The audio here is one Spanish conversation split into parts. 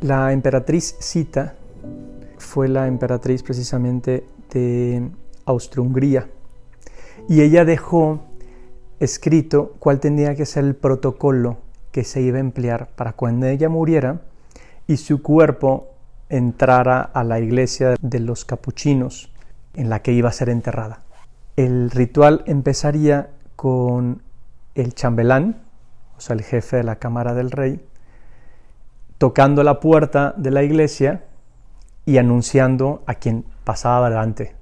La emperatriz Sita fue la emperatriz precisamente de Austria-Hungría y ella dejó escrito cuál tenía que ser el protocolo que se iba a emplear para cuando ella muriera y su cuerpo entrara a la iglesia de los capuchinos en la que iba a ser enterrada. El ritual empezaría con el chambelán, o sea, el jefe de la cámara del rey, tocando la puerta de la iglesia y anunciando a quien pasaba adelante,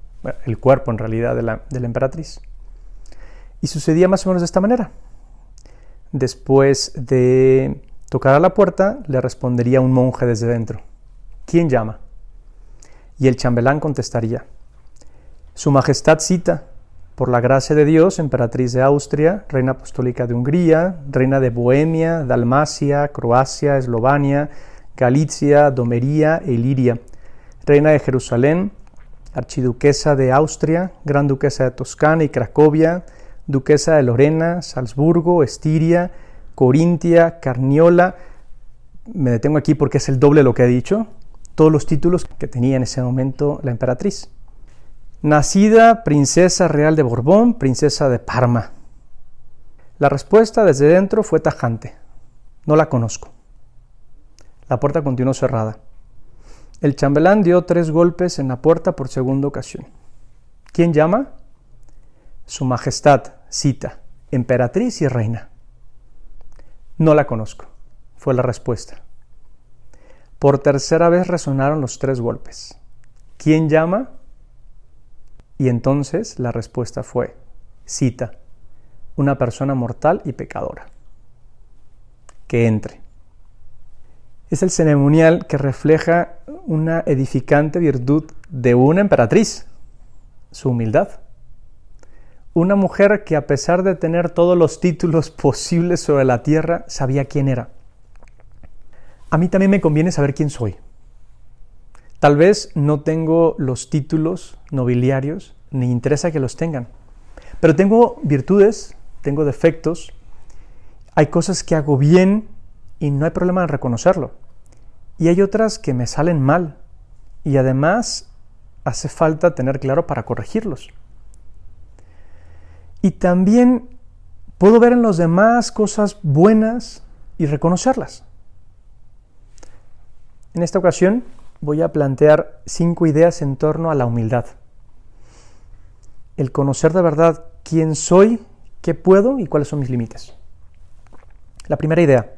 el cuerpo en realidad de la, de la emperatriz. Y sucedía más o menos de esta manera. Después de tocar a la puerta, le respondería un monje desde dentro. ¿Quién llama? Y el chambelán contestaría, Su Majestad cita, por la gracia de Dios, emperatriz de Austria, reina apostólica de Hungría, reina de Bohemia, Dalmacia, Croacia, Eslovenia, Galicia, Domería e Iliria, reina de Jerusalén, archiduquesa de Austria, gran duquesa de Toscana y Cracovia, duquesa de Lorena, Salzburgo, Estiria, Corintia, Carniola. Me detengo aquí porque es el doble de lo que he dicho. Todos los títulos que tenía en ese momento la emperatriz. Nacida princesa real de Borbón, princesa de Parma. La respuesta desde dentro fue tajante. No la conozco. La puerta continuó cerrada. El chambelán dio tres golpes en la puerta por segunda ocasión. ¿Quién llama? Su Majestad, cita, emperatriz y reina. No la conozco, fue la respuesta. Por tercera vez resonaron los tres golpes. ¿Quién llama? Y entonces la respuesta fue, cita, una persona mortal y pecadora. Que entre. Es el ceremonial que refleja una edificante virtud de una emperatriz, su humildad una mujer que a pesar de tener todos los títulos posibles sobre la tierra, sabía quién era. A mí también me conviene saber quién soy. Tal vez no tengo los títulos nobiliarios, ni interesa que los tengan, pero tengo virtudes, tengo defectos, hay cosas que hago bien y no hay problema en reconocerlo. Y hay otras que me salen mal y además hace falta tener claro para corregirlos. Y también puedo ver en los demás cosas buenas y reconocerlas. En esta ocasión voy a plantear cinco ideas en torno a la humildad. El conocer de verdad quién soy, qué puedo y cuáles son mis límites. La primera idea.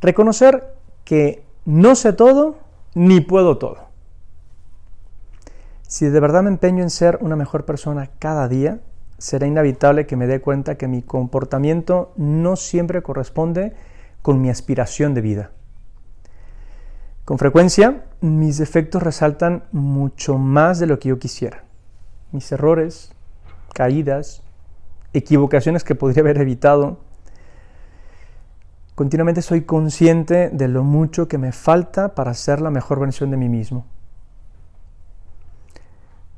Reconocer que no sé todo ni puedo todo. Si de verdad me empeño en ser una mejor persona cada día, será inevitable que me dé cuenta que mi comportamiento no siempre corresponde con mi aspiración de vida. Con frecuencia, mis defectos resaltan mucho más de lo que yo quisiera. Mis errores, caídas, equivocaciones que podría haber evitado. Continuamente soy consciente de lo mucho que me falta para ser la mejor versión de mí mismo.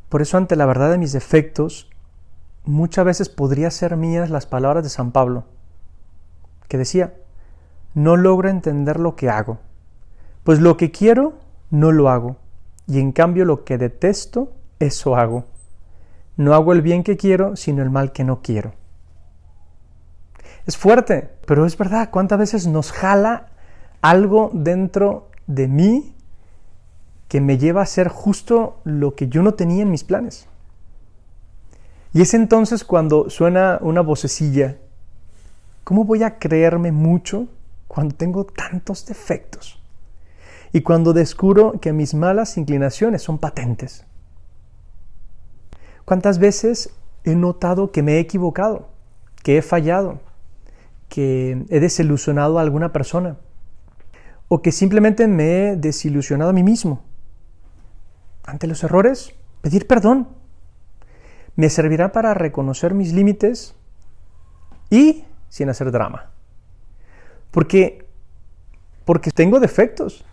Por eso ante la verdad de mis defectos, muchas veces podría ser mías las palabras de San Pablo, que decía, no logro entender lo que hago, pues lo que quiero no lo hago, y en cambio lo que detesto, eso hago. No hago el bien que quiero, sino el mal que no quiero. Es fuerte, pero es verdad, ¿cuántas veces nos jala algo dentro de mí que me lleva a hacer justo lo que yo no tenía en mis planes? Y es entonces cuando suena una vocecilla, ¿cómo voy a creerme mucho cuando tengo tantos defectos? Y cuando descubro que mis malas inclinaciones son patentes. ¿Cuántas veces he notado que me he equivocado, que he fallado, que he desilusionado a alguna persona? O que simplemente me he desilusionado a mí mismo. Ante los errores, pedir perdón me servirá para reconocer mis límites y sin hacer drama. Porque, porque tengo defectos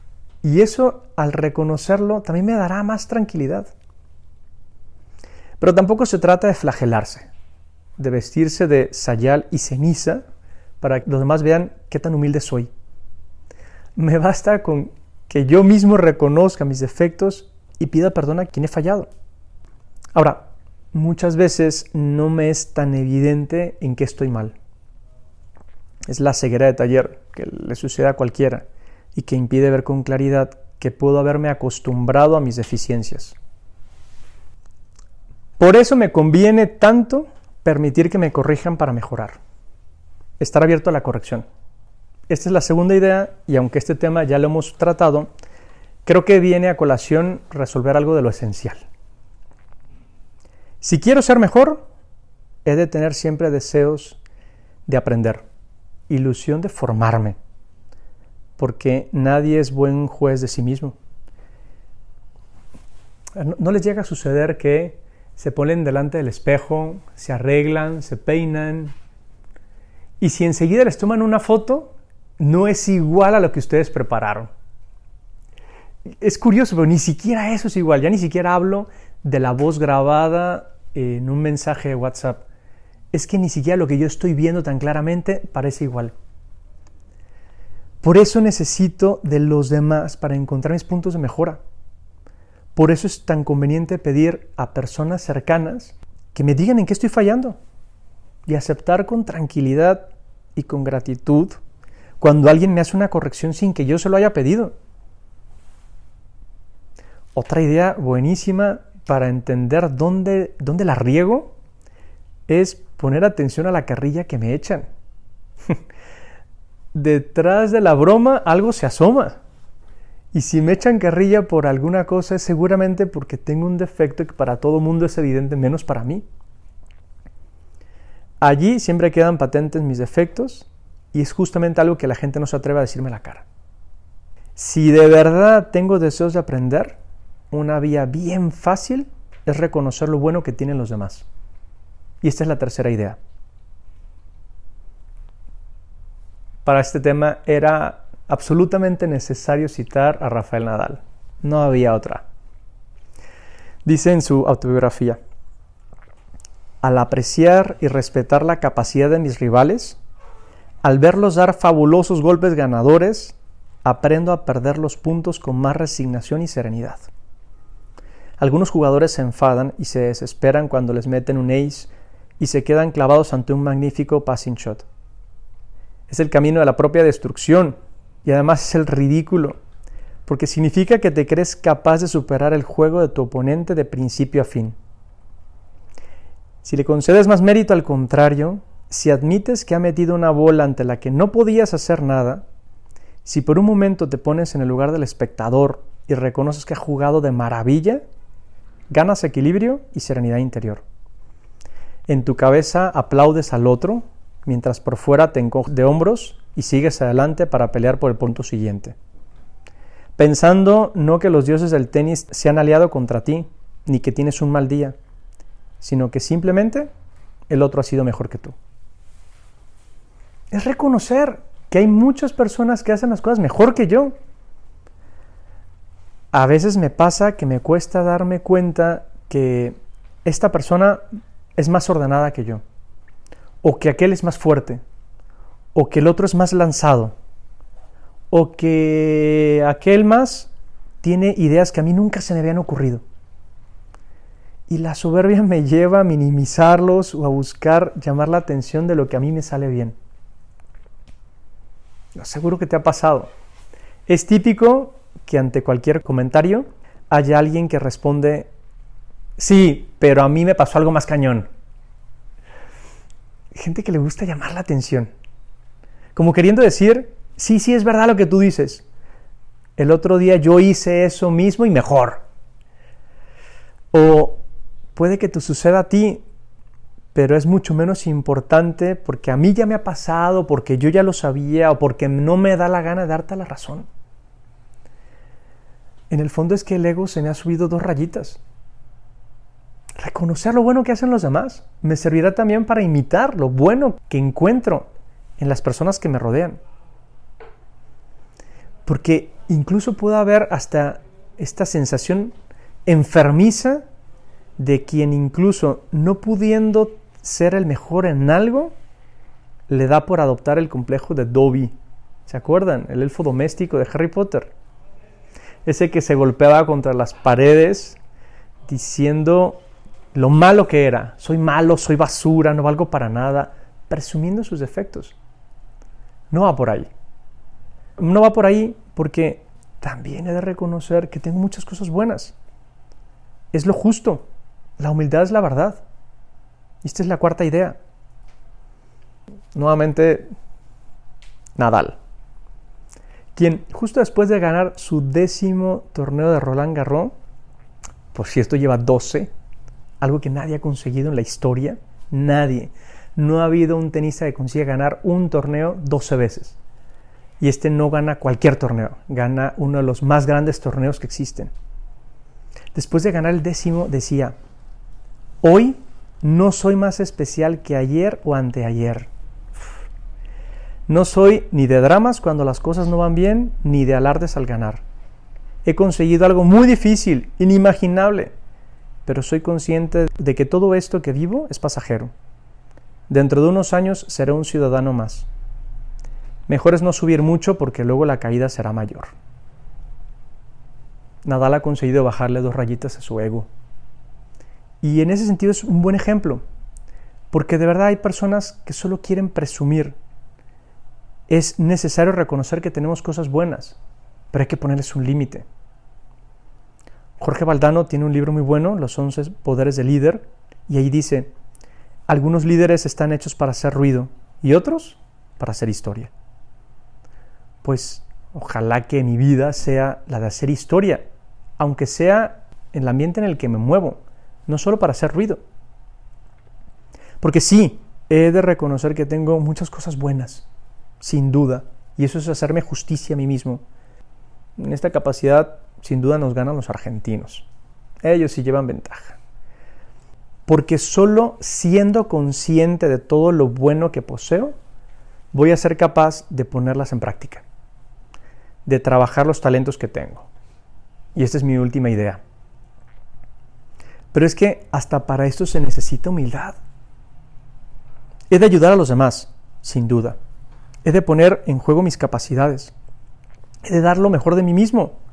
y eso al reconocerlo también me dará más tranquilidad. Pero tampoco se trata de flagelarse, de vestirse de sayal y ceniza para que los demás vean qué tan humilde soy. Me basta con que yo mismo reconozca mis defectos y pida perdón a quien he fallado. Ahora, muchas veces no me es tan evidente en qué estoy mal. Es la ceguera de taller que le sucede a cualquiera y que impide ver con claridad que puedo haberme acostumbrado a mis deficiencias. Por eso me conviene tanto permitir que me corrijan para mejorar. Estar abierto a la corrección. Esta es la segunda idea y aunque este tema ya lo hemos tratado, creo que viene a colación resolver algo de lo esencial. Si quiero ser mejor, he de tener siempre deseos de aprender, ilusión de formarme, porque nadie es buen juez de sí mismo. ¿No les llega a suceder que se ponen delante del espejo, se arreglan, se peinan, y si enseguida les toman una foto, no es igual a lo que ustedes prepararon? Es curioso, pero ni siquiera eso es igual. Ya ni siquiera hablo de la voz grabada en un mensaje de WhatsApp. Es que ni siquiera lo que yo estoy viendo tan claramente parece igual. Por eso necesito de los demás para encontrar mis puntos de mejora. Por eso es tan conveniente pedir a personas cercanas que me digan en qué estoy fallando y aceptar con tranquilidad y con gratitud cuando alguien me hace una corrección sin que yo se lo haya pedido. Otra idea buenísima para entender dónde, dónde la riego es poner atención a la carrilla que me echan. detrás de la broma algo se asoma. Y si me echan carrilla por alguna cosa es seguramente porque tengo un defecto que para todo mundo es evidente, menos para mí. Allí siempre quedan patentes mis defectos y es justamente algo que la gente no se atreve a decirme la cara. Si de verdad tengo deseos de aprender, una vía bien fácil es reconocer lo bueno que tienen los demás. Y esta es la tercera idea. Para este tema era absolutamente necesario citar a Rafael Nadal. No había otra. Dice en su autobiografía, al apreciar y respetar la capacidad de mis rivales, al verlos dar fabulosos golpes ganadores, aprendo a perder los puntos con más resignación y serenidad. Algunos jugadores se enfadan y se desesperan cuando les meten un ace y se quedan clavados ante un magnífico passing shot es el camino de la propia destrucción y además es el ridículo, porque significa que te crees capaz de superar el juego de tu oponente de principio a fin. Si le concedes más mérito al contrario, si admites que ha metido una bola ante la que no podías hacer nada, si por un momento te pones en el lugar del espectador y reconoces que ha jugado de maravilla, ganas equilibrio y serenidad interior. En tu cabeza aplaudes al otro mientras por fuera te encoges de hombros y sigues adelante para pelear por el punto siguiente. Pensando no que los dioses del tenis se han aliado contra ti, ni que tienes un mal día, sino que simplemente el otro ha sido mejor que tú. Es reconocer que hay muchas personas que hacen las cosas mejor que yo. A veces me pasa que me cuesta darme cuenta que esta persona es más ordenada que yo o que aquel es más fuerte, o que el otro es más lanzado, o que aquel más tiene ideas que a mí nunca se me habían ocurrido. Y la soberbia me lleva a minimizarlos o a buscar llamar la atención de lo que a mí me sale bien. Seguro que te ha pasado. Es típico que ante cualquier comentario haya alguien que responde, sí, pero a mí me pasó algo más cañón gente que le gusta llamar la atención. Como queriendo decir, sí, sí es verdad lo que tú dices. El otro día yo hice eso mismo y mejor. O puede que te suceda a ti, pero es mucho menos importante porque a mí ya me ha pasado, porque yo ya lo sabía o porque no me da la gana de darte la razón. En el fondo es que el ego se me ha subido dos rayitas reconocer lo bueno que hacen los demás. Me servirá también para imitar lo bueno que encuentro en las personas que me rodean. Porque incluso puede haber hasta esta sensación enfermiza de quien incluso no pudiendo ser el mejor en algo, le da por adoptar el complejo de Dobby ¿Se acuerdan? El elfo doméstico de Harry Potter. Ese que se golpeaba contra las paredes diciendo lo malo que era. Soy malo, soy basura, no valgo para nada, presumiendo sus defectos. No va por ahí. No va por ahí porque también he de reconocer que tengo muchas cosas buenas. Es lo justo. La humildad es la verdad. esta es la cuarta idea. Nuevamente, Nadal, quien justo después de ganar su décimo torneo de Roland Garros, por cierto lleva 12, algo que nadie ha conseguido en la historia, nadie. No ha habido un tenista que consiga ganar un torneo 12 veces. Y este no gana cualquier torneo, gana uno de los más grandes torneos que existen. Después de ganar el décimo, decía, hoy no soy más especial que ayer o anteayer. No soy ni de dramas cuando las cosas no van bien, ni de alardes al ganar. He conseguido algo muy difícil, inimaginable, pero soy consciente de que todo esto que vivo es pasajero. Dentro de unos años seré un ciudadano más. Mejor es no subir mucho porque luego la caída será mayor. Nadal ha conseguido bajarle dos rayitas a su ego. Y en ese sentido es un buen ejemplo, porque de verdad hay personas que solo quieren presumir. Es necesario reconocer que tenemos cosas buenas, pero hay que ponerles un límite. Jorge Valdano tiene un libro muy bueno, Los 11 Poderes del Líder, y ahí dice, algunos líderes están hechos para hacer ruido y otros para hacer historia. Pues ojalá que mi vida sea la de hacer historia aunque sea en el ambiente en el que me muevo, no solo para hacer ruido. Porque sí, he de reconocer que tengo muchas cosas buenas, sin duda, y eso es hacerme justicia a mí mismo. En esta capacidad, sin duda, nos ganan los argentinos. Ellos sí llevan ventaja. Porque solo siendo consciente de todo lo bueno que poseo, voy a ser capaz de ponerlas en práctica, de trabajar los talentos que tengo. Y esta es mi última idea. Pero es que hasta para esto se necesita humildad. He de ayudar a los demás, sin duda. He de poner en juego mis capacidades. He de dar lo mejor de mí mismo.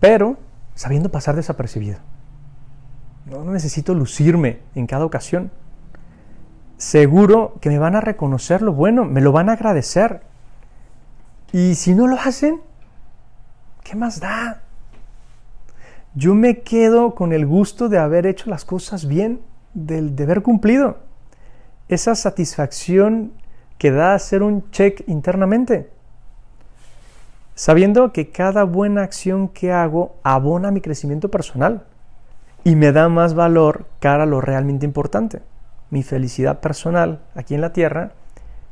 Pero sabiendo pasar desapercibido. No, necesito lucirme en cada ocasión. Seguro que me van a reconocer lo bueno, me lo van a agradecer. Y si no lo hacen, ¿qué más da? yo me quedo con el gusto de haber hecho las cosas bien, del deber cumplido. Esa satisfacción que da hacer un check internamente. Sabiendo que cada buena acción que hago abona mi crecimiento personal y me da más valor cara a lo realmente importante, mi felicidad personal aquí en la tierra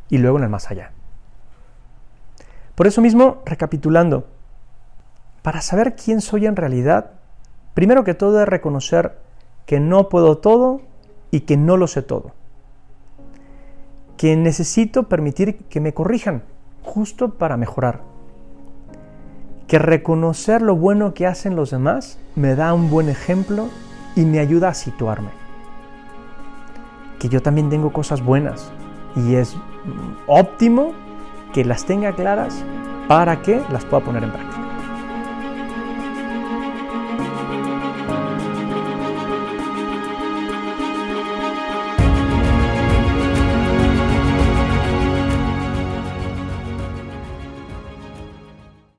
y luego en el más allá. Por eso mismo, recapitulando, para saber quién soy en realidad, Primero que todo es reconocer que no puedo todo y que no lo sé todo. Que necesito permitir que me corrijan justo para mejorar. Que reconocer lo bueno que hacen los demás me da un buen ejemplo y me ayuda a situarme. Que yo también tengo cosas buenas y es óptimo que las tenga claras para que las pueda poner en práctica.